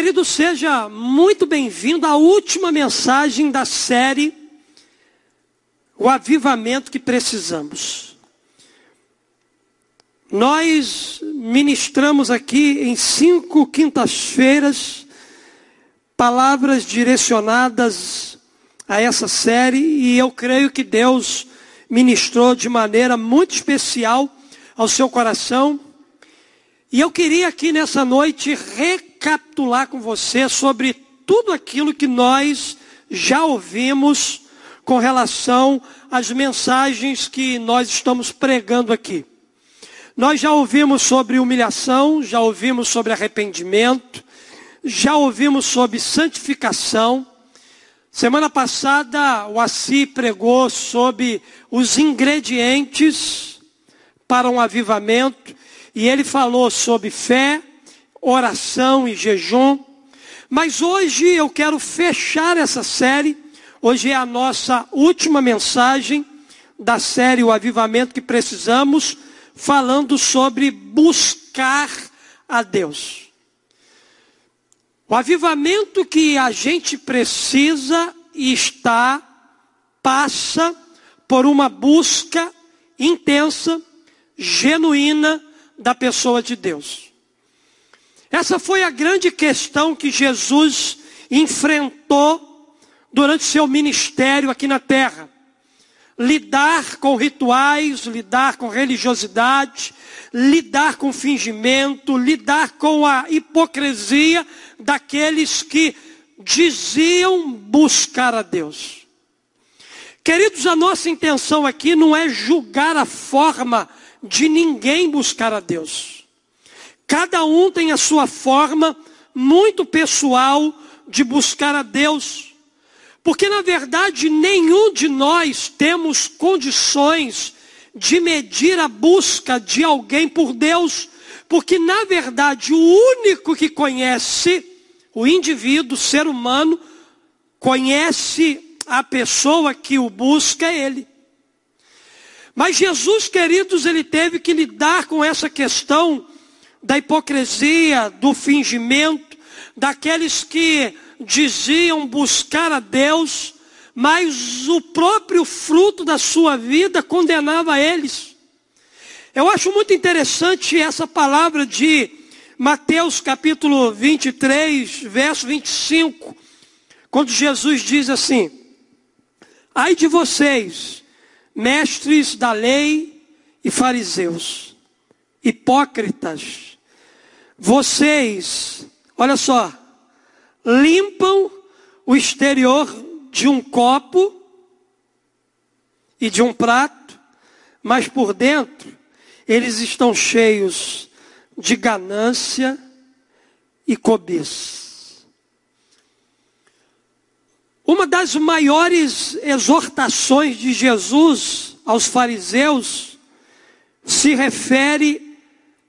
Querido, seja muito bem-vindo à última mensagem da série O Avivamento que Precisamos. Nós ministramos aqui em cinco quintas-feiras palavras direcionadas a essa série e eu creio que Deus ministrou de maneira muito especial ao seu coração. E eu queria aqui nessa noite recapitular com você sobre tudo aquilo que nós já ouvimos com relação às mensagens que nós estamos pregando aqui. Nós já ouvimos sobre humilhação, já ouvimos sobre arrependimento, já ouvimos sobre santificação. Semana passada o Assi pregou sobre os ingredientes para um avivamento e ele falou sobre fé, oração e jejum. Mas hoje eu quero fechar essa série. Hoje é a nossa última mensagem da série O Avivamento que Precisamos, falando sobre buscar a Deus. O avivamento que a gente precisa e está, passa por uma busca intensa, genuína da pessoa de Deus. Essa foi a grande questão que Jesus enfrentou durante seu ministério aqui na terra. Lidar com rituais, lidar com religiosidade, lidar com fingimento, lidar com a hipocrisia daqueles que diziam buscar a Deus. Queridos, a nossa intenção aqui não é julgar a forma de ninguém buscar a Deus. Cada um tem a sua forma muito pessoal de buscar a Deus. Porque na verdade nenhum de nós temos condições de medir a busca de alguém por Deus, porque na verdade o único que conhece o indivíduo, o ser humano, conhece a pessoa que o busca é ele. Mas Jesus, queridos, ele teve que lidar com essa questão da hipocrisia, do fingimento, daqueles que diziam buscar a Deus, mas o próprio fruto da sua vida condenava eles. Eu acho muito interessante essa palavra de Mateus capítulo 23, verso 25, quando Jesus diz assim: Ai de vocês, mestres da lei e fariseus, hipócritas, vocês, olha só, limpam o exterior de um copo e de um prato, mas por dentro eles estão cheios de ganância e cobiça. Uma das maiores exortações de Jesus aos fariseus se refere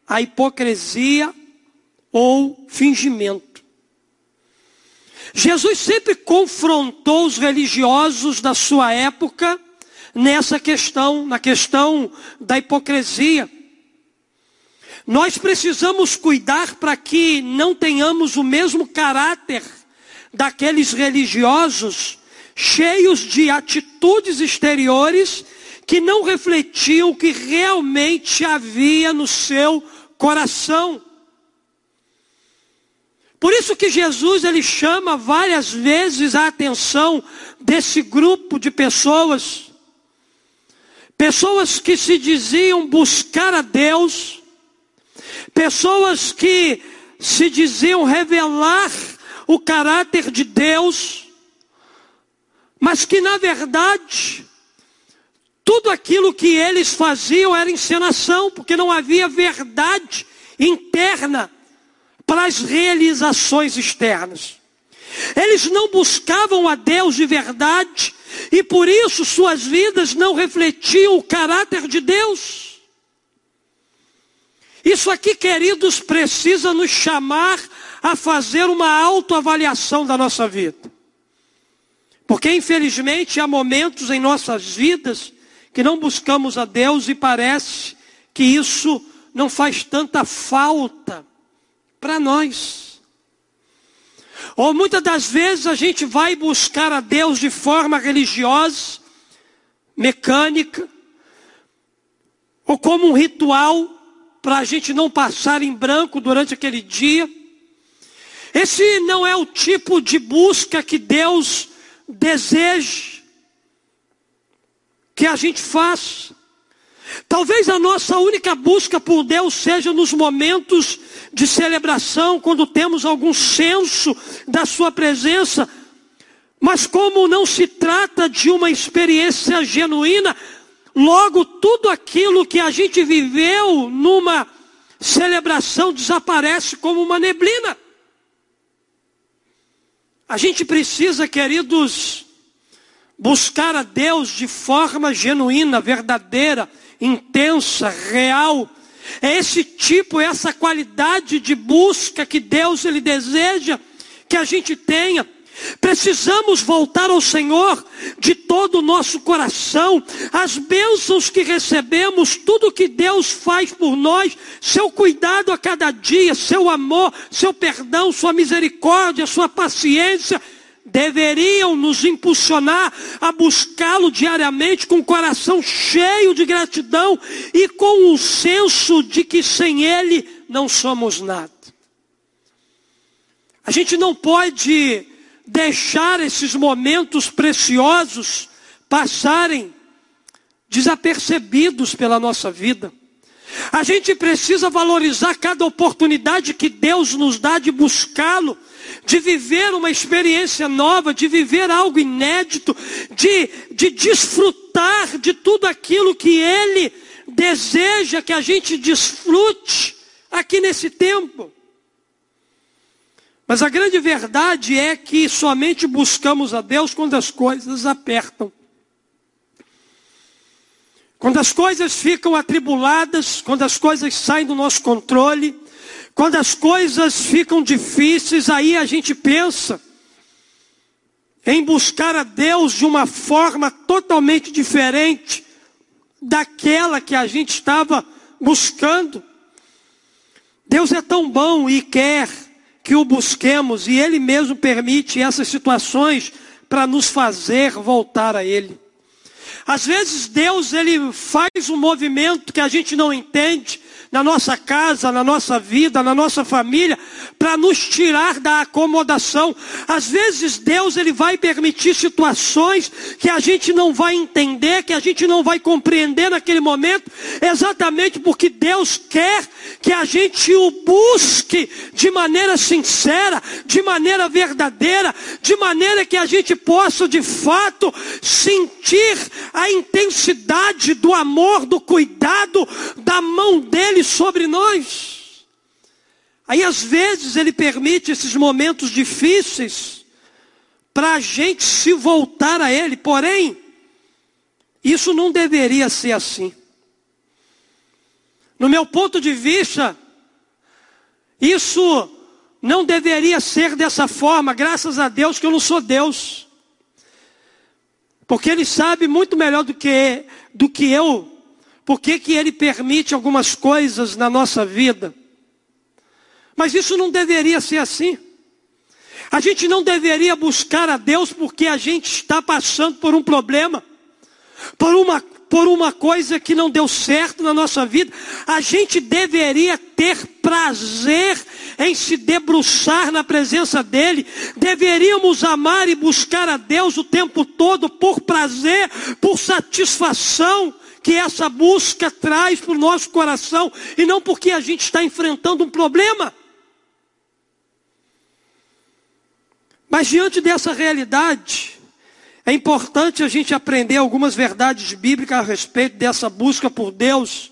à hipocrisia ou fingimento. Jesus sempre confrontou os religiosos da sua época nessa questão, na questão da hipocrisia. Nós precisamos cuidar para que não tenhamos o mesmo caráter daqueles religiosos cheios de atitudes exteriores que não refletiam o que realmente havia no seu coração. Por isso que Jesus ele chama várias vezes a atenção desse grupo de pessoas, pessoas que se diziam buscar a Deus, pessoas que se diziam revelar o caráter de Deus, mas que na verdade, tudo aquilo que eles faziam era encenação, porque não havia verdade interna para as realizações externas. Eles não buscavam a Deus de verdade e por isso suas vidas não refletiam o caráter de Deus. Isso aqui, queridos, precisa nos chamar a fazer uma autoavaliação da nossa vida. Porque, infelizmente, há momentos em nossas vidas que não buscamos a Deus e parece que isso não faz tanta falta para nós. Ou muitas das vezes a gente vai buscar a Deus de forma religiosa, mecânica, ou como um ritual para a gente não passar em branco durante aquele dia. Esse não é o tipo de busca que Deus deseja que a gente faça. Talvez a nossa única busca por Deus seja nos momentos de celebração, quando temos algum senso da Sua presença. Mas como não se trata de uma experiência genuína, logo tudo aquilo que a gente viveu numa celebração desaparece como uma neblina. A gente precisa, queridos, buscar a Deus de forma genuína, verdadeira, intensa, real. É esse tipo, essa qualidade de busca que Deus ele deseja que a gente tenha. Precisamos voltar ao Senhor de todo o nosso coração, as bênçãos que recebemos, tudo que Deus faz por nós, seu cuidado a cada dia, seu amor, seu perdão, sua misericórdia, sua paciência, deveriam nos impulsionar a buscá-lo diariamente com o coração cheio de gratidão e com o senso de que sem Ele não somos nada. A gente não pode deixar esses momentos preciosos passarem desapercebidos pela nossa vida. A gente precisa valorizar cada oportunidade que Deus nos dá de buscá-lo, de viver uma experiência nova, de viver algo inédito, de, de desfrutar de tudo aquilo que Ele deseja que a gente desfrute aqui nesse tempo. Mas a grande verdade é que somente buscamos a Deus quando as coisas apertam. Quando as coisas ficam atribuladas, quando as coisas saem do nosso controle, quando as coisas ficam difíceis, aí a gente pensa em buscar a Deus de uma forma totalmente diferente daquela que a gente estava buscando. Deus é tão bom e quer que o busquemos e Ele mesmo permite essas situações para nos fazer voltar a Ele. Às vezes Deus ele faz um movimento que a gente não entende, na nossa casa, na nossa vida, na nossa família, para nos tirar da acomodação. Às vezes Deus ele vai permitir situações que a gente não vai entender, que a gente não vai compreender naquele momento, exatamente porque Deus quer que a gente o busque de maneira sincera, de maneira verdadeira, de maneira que a gente possa de fato sentir a intensidade do amor, do cuidado, da mão dele sobre nós. Aí às vezes ele permite esses momentos difíceis para a gente se voltar a ele, porém, isso não deveria ser assim. No meu ponto de vista, isso não deveria ser dessa forma, graças a Deus que eu não sou Deus. Porque Ele sabe muito melhor do que, do que eu por que, que Ele permite algumas coisas na nossa vida? Mas isso não deveria ser assim. A gente não deveria buscar a Deus porque a gente está passando por um problema, por uma, por uma coisa que não deu certo na nossa vida. A gente deveria ter prazer em se debruçar na presença dEle. Deveríamos amar e buscar a Deus o tempo todo por prazer, por satisfação que essa busca traz para o nosso coração e não porque a gente está enfrentando um problema. Mas diante dessa realidade, é importante a gente aprender algumas verdades bíblicas a respeito dessa busca por Deus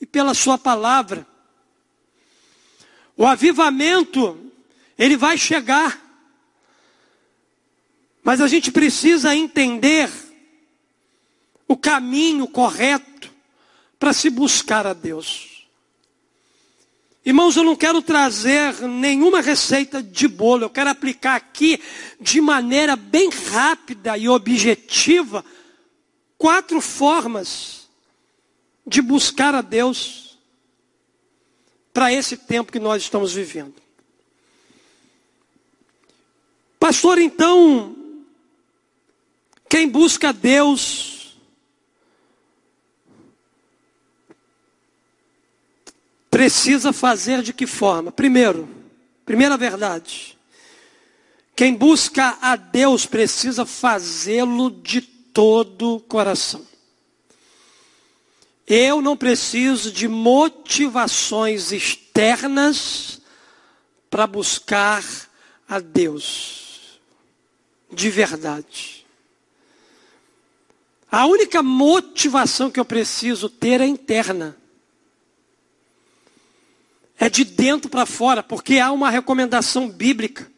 e pela Sua palavra. O avivamento, ele vai chegar, mas a gente precisa entender o caminho correto para se buscar a Deus. Irmãos, eu não quero trazer nenhuma receita de bolo, eu quero aplicar aqui de maneira bem rápida e objetiva quatro formas de buscar a Deus para esse tempo que nós estamos vivendo. Pastor, então, quem busca Deus precisa fazer de que forma? Primeiro, primeira verdade. Quem busca a Deus precisa fazê-lo de todo o coração. Eu não preciso de motivações externas para buscar a Deus de verdade. A única motivação que eu preciso ter é interna. É de dentro para fora, porque há uma recomendação bíblica.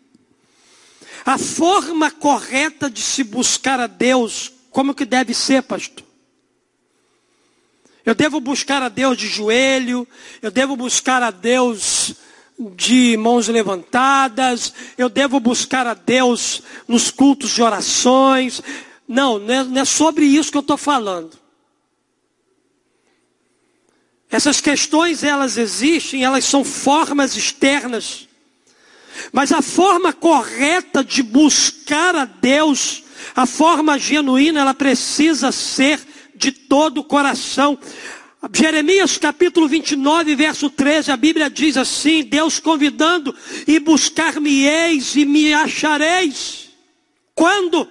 A forma correta de se buscar a Deus, como que deve ser, pastor? Eu devo buscar a Deus de joelho, eu devo buscar a Deus de mãos levantadas, eu devo buscar a Deus nos cultos de orações. Não, não é, é sobre isso que eu estou falando. Essas questões, elas existem, elas são formas externas. Mas a forma correta de buscar a Deus, a forma genuína, ela precisa ser de todo o coração. Jeremias capítulo 29, verso 13, a Bíblia diz assim: Deus convidando, e buscar-me-eis e me achareis. Quando?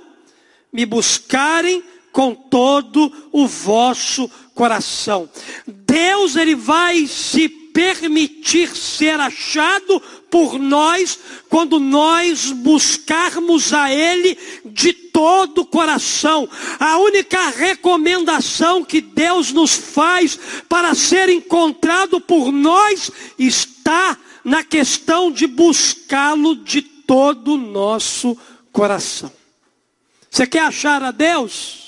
Me buscarem com todo o vosso coração. Deus, Ele vai se permitir ser achado por nós quando nós buscarmos a Ele de todo o coração. A única recomendação que Deus nos faz para ser encontrado por nós está na questão de buscá-lo de todo o nosso coração. Você quer achar a Deus?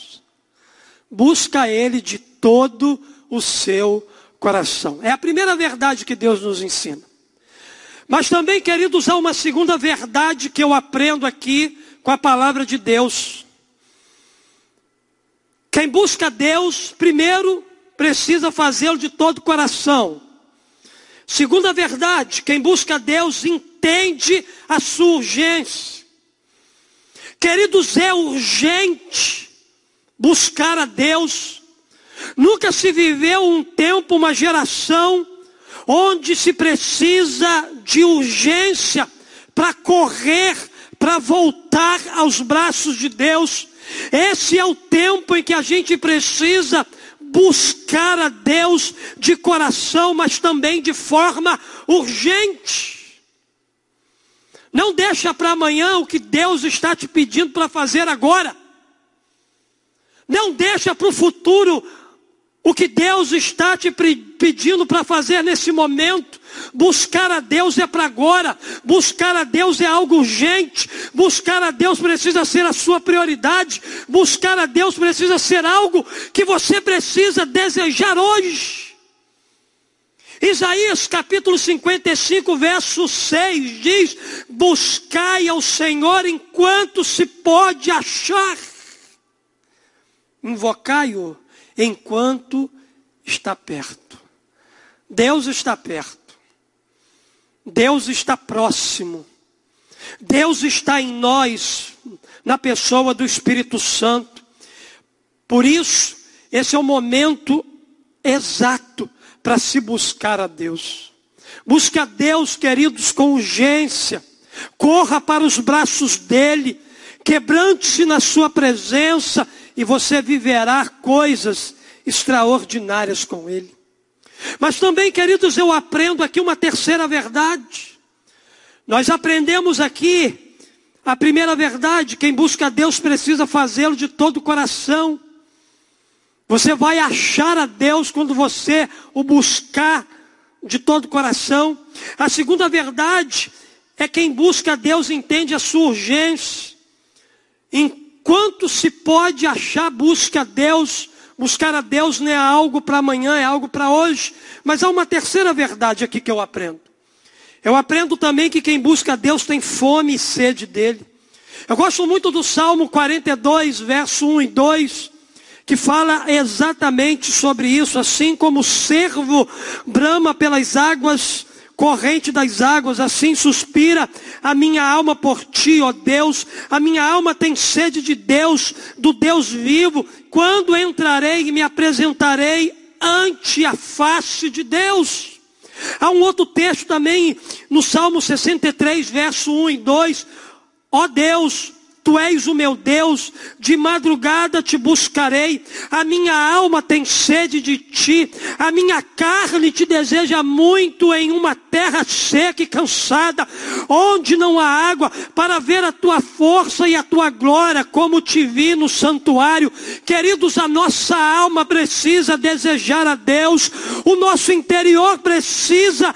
Busca Ele de todo o seu coração. É a primeira verdade que Deus nos ensina. Mas também, queridos, há uma segunda verdade que eu aprendo aqui com a palavra de Deus. Quem busca Deus, primeiro, precisa fazê-lo de todo o coração. Segunda verdade, quem busca Deus entende a sua urgência. Queridos, é urgente buscar a Deus. Nunca se viveu um tempo, uma geração onde se precisa de urgência para correr, para voltar aos braços de Deus. Esse é o tempo em que a gente precisa buscar a Deus de coração, mas também de forma urgente. Não deixa para amanhã o que Deus está te pedindo para fazer agora. Não deixa para o futuro o que Deus está te pedindo para fazer nesse momento, buscar a Deus é para agora, buscar a Deus é algo urgente, buscar a Deus precisa ser a sua prioridade, buscar a Deus precisa ser algo que você precisa desejar hoje. Isaías capítulo 55, verso 6 diz: Buscai ao Senhor enquanto se pode achar, invocai-o enquanto está perto. Deus está perto. Deus está próximo. Deus está em nós, na pessoa do Espírito Santo. Por isso, esse é o momento exato para se buscar a Deus. Busque a Deus, queridos, com urgência. Corra para os braços dele. Quebrante-se na sua presença e você viverá coisas extraordinárias com Ele. Mas também, queridos, eu aprendo aqui uma terceira verdade. Nós aprendemos aqui a primeira verdade: quem busca Deus precisa fazê-lo de todo o coração. Você vai achar a Deus quando você o buscar de todo o coração. A segunda verdade é quem busca Deus entende a sua urgência. Enquanto se pode achar, busca a Deus. Buscar a Deus não é algo para amanhã, é algo para hoje. Mas há uma terceira verdade aqui que eu aprendo. Eu aprendo também que quem busca a Deus tem fome e sede dele. Eu gosto muito do Salmo 42, verso 1 e 2, que fala exatamente sobre isso. Assim como o servo brama pelas águas, corrente das águas, assim suspira a minha alma por ti, ó Deus. A minha alma tem sede de Deus, do Deus vivo. Quando entrarei e me apresentarei ante a face de Deus. Há um outro texto também no Salmo 63, verso 1 e 2. Ó Deus, Tu és o meu Deus, de madrugada te buscarei, a minha alma tem sede de ti, a minha carne te deseja muito em uma terra seca e cansada, onde não há água, para ver a tua força e a tua glória, como te vi no santuário. Queridos, a nossa alma precisa desejar a Deus, o nosso interior precisa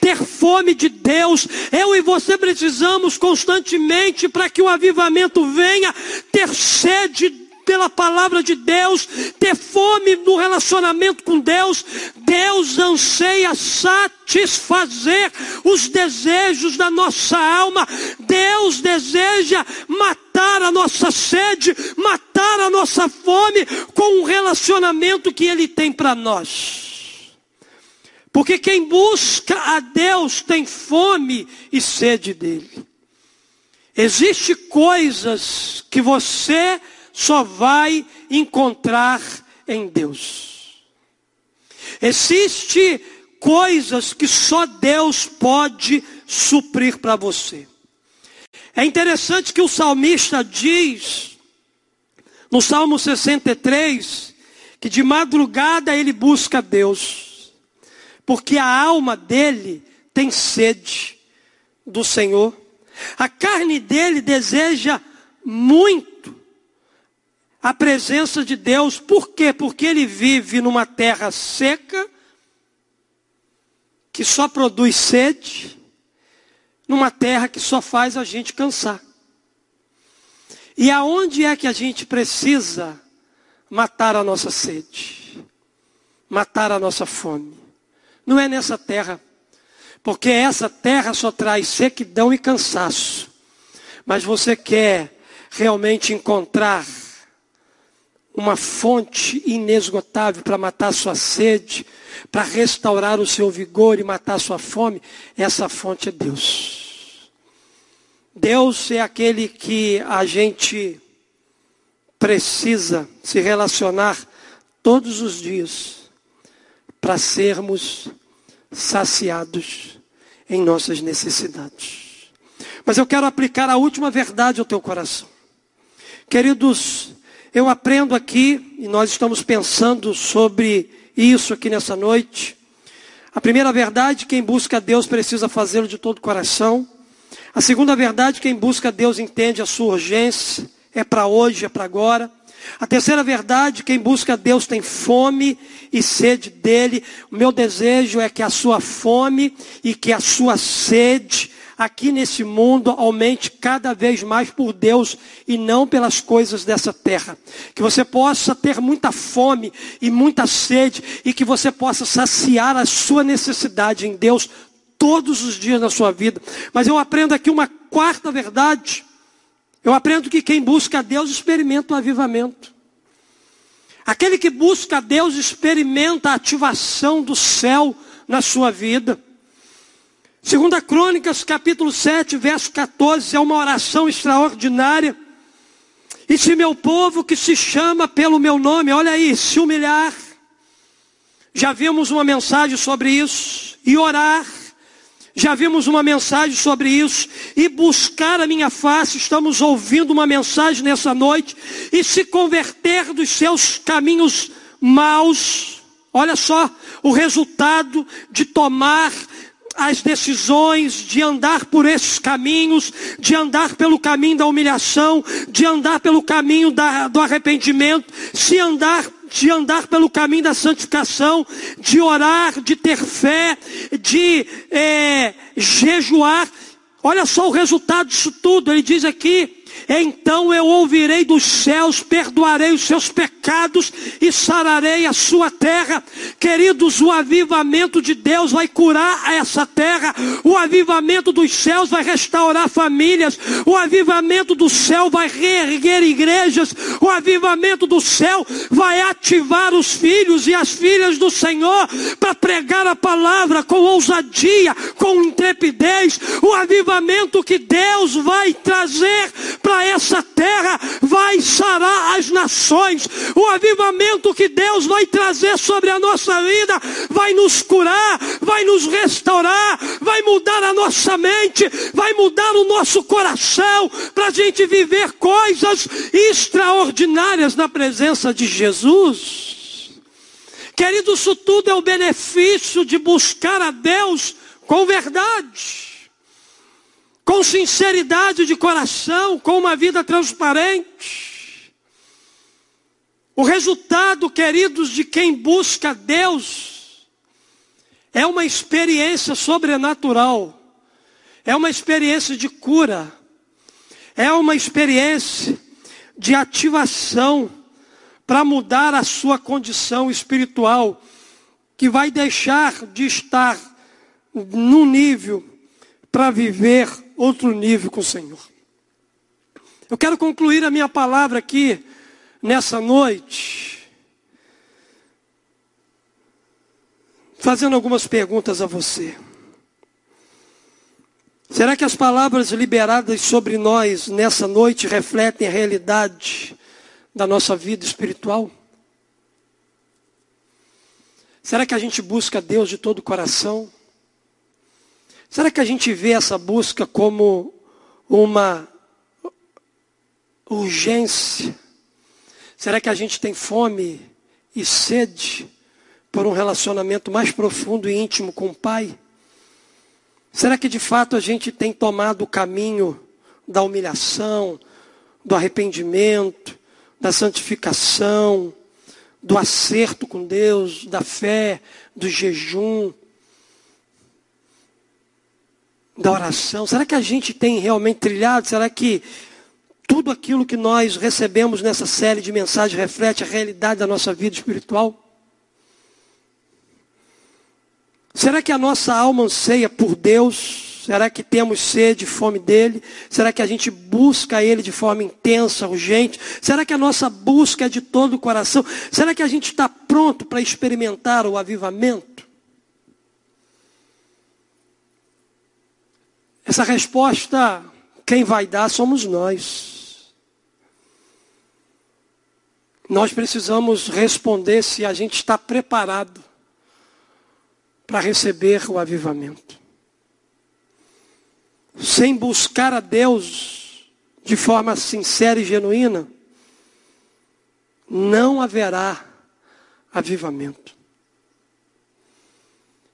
ter fome de Deus. Eu e você precisamos constantemente para que o avivamento venha ter sede pela palavra de Deus, ter fome no relacionamento com Deus. Deus anseia satisfazer os desejos da nossa alma. Deus deseja matar a nossa sede, matar a nossa fome com o relacionamento que Ele tem para nós. Porque quem busca a Deus tem fome e sede dele. Existem coisas que você só vai encontrar em Deus. Existem coisas que só Deus pode suprir para você. É interessante que o salmista diz, no Salmo 63, que de madrugada ele busca Deus porque a alma dele tem sede do Senhor. A carne dele deseja muito a presença de Deus. Por quê? Porque ele vive numa terra seca, que só produz sede, numa terra que só faz a gente cansar. E aonde é que a gente precisa matar a nossa sede? Matar a nossa fome? Não é nessa terra. Porque essa terra só traz sequidão e cansaço. Mas você quer realmente encontrar uma fonte inesgotável para matar sua sede, para restaurar o seu vigor e matar sua fome, essa fonte é Deus. Deus é aquele que a gente precisa se relacionar todos os dias para sermos saciados em nossas necessidades. Mas eu quero aplicar a última verdade ao teu coração. Queridos, eu aprendo aqui, e nós estamos pensando sobre isso aqui nessa noite. A primeira verdade, quem busca a Deus precisa fazê-lo de todo o coração. A segunda verdade, quem busca a Deus entende a sua urgência, é para hoje, é para agora. A terceira verdade, quem busca Deus tem fome e sede dele. O meu desejo é que a sua fome e que a sua sede aqui nesse mundo aumente cada vez mais por Deus e não pelas coisas dessa terra. Que você possa ter muita fome e muita sede e que você possa saciar a sua necessidade em Deus todos os dias da sua vida. Mas eu aprendo aqui uma quarta verdade eu aprendo que quem busca a Deus experimenta o avivamento. Aquele que busca a Deus experimenta a ativação do céu na sua vida. Segunda Crônicas, capítulo 7, verso 14, é uma oração extraordinária. E se meu povo que se chama pelo meu nome, olha aí, se humilhar, já vimos uma mensagem sobre isso, e orar, já vimos uma mensagem sobre isso. E buscar a minha face, estamos ouvindo uma mensagem nessa noite. E se converter dos seus caminhos maus. Olha só o resultado de tomar as decisões de andar por esses caminhos, de andar pelo caminho da humilhação, de andar pelo caminho da, do arrependimento, se andar de andar pelo caminho da santificação, de orar, de ter fé, de é, jejuar. Olha só o resultado disso tudo. Ele diz aqui Então eu ouvirei dos céus, perdoarei os seus pecados e sararei a sua terra. Queridos, o avivamento de Deus vai curar essa terra. O avivamento dos céus vai restaurar famílias. O avivamento do céu vai reerguer igrejas. O avivamento do céu vai ativar os filhos e as filhas do Senhor para pregar a palavra com ousadia, com intrepidez. O avivamento que Deus vai trazer para essa terra vai sarar as nações. O avivamento que Deus vai trazer sobre a nossa vida vai nos curar, vai nos restaurar, vai mudar a nossa mente, vai mudar o nosso coração para a gente viver coisas extraordinárias na presença de Jesus. Querido, isso tudo é o benefício de buscar a Deus com verdade com sinceridade de coração, com uma vida transparente. O resultado, queridos, de quem busca Deus é uma experiência sobrenatural, é uma experiência de cura, é uma experiência de ativação para mudar a sua condição espiritual, que vai deixar de estar no nível para viver outro nível com o Senhor. Eu quero concluir a minha palavra aqui nessa noite, fazendo algumas perguntas a você. Será que as palavras liberadas sobre nós nessa noite refletem a realidade da nossa vida espiritual? Será que a gente busca Deus de todo o coração? Será que a gente vê essa busca como uma urgência? Será que a gente tem fome e sede por um relacionamento mais profundo e íntimo com o Pai? Será que de fato a gente tem tomado o caminho da humilhação, do arrependimento, da santificação, do acerto com Deus, da fé, do jejum? Da oração? Será que a gente tem realmente trilhado? Será que tudo aquilo que nós recebemos nessa série de mensagens reflete a realidade da nossa vida espiritual? Será que a nossa alma anseia por Deus? Será que temos sede e fome dele? Será que a gente busca ele de forma intensa, urgente? Será que a nossa busca é de todo o coração? Será que a gente está pronto para experimentar o avivamento? Essa resposta, quem vai dar somos nós. Nós precisamos responder se a gente está preparado para receber o avivamento. Sem buscar a Deus de forma sincera e genuína, não haverá avivamento.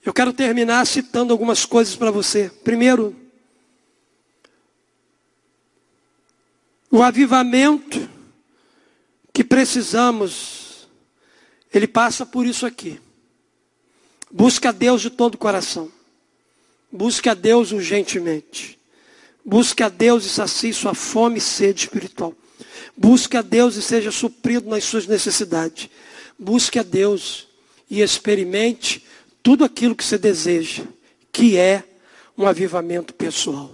Eu quero terminar citando algumas coisas para você. Primeiro, O avivamento que precisamos, ele passa por isso aqui. Busca a Deus de todo o coração. Busque a Deus urgentemente. Busque a Deus e sacie sua fome e sede espiritual. Busque a Deus e seja suprido nas suas necessidades. Busque a Deus e experimente tudo aquilo que você deseja, que é um avivamento pessoal.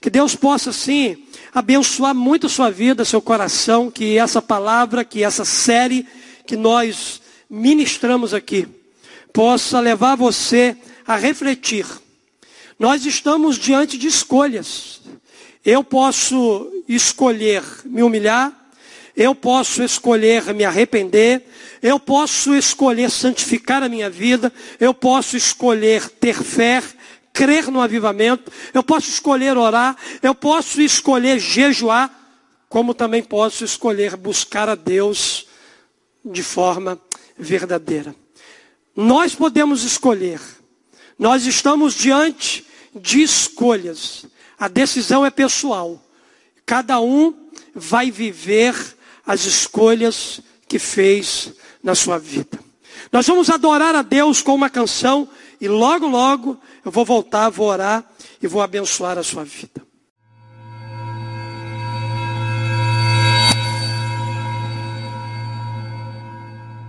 Que Deus possa, sim, abençoar muito a sua vida, seu coração, que essa palavra, que essa série que nós ministramos aqui, possa levar você a refletir. Nós estamos diante de escolhas. Eu posso escolher me humilhar, eu posso escolher me arrepender, eu posso escolher santificar a minha vida, eu posso escolher ter fé, crer no avivamento, eu posso escolher orar, eu posso escolher jejuar, como também posso escolher buscar a Deus de forma verdadeira. Nós podemos escolher, nós estamos diante de escolhas, a decisão é pessoal, cada um vai viver as escolhas que fez na sua vida. Nós vamos adorar a Deus com uma canção e logo, logo eu vou voltar, vou orar e vou abençoar a sua vida.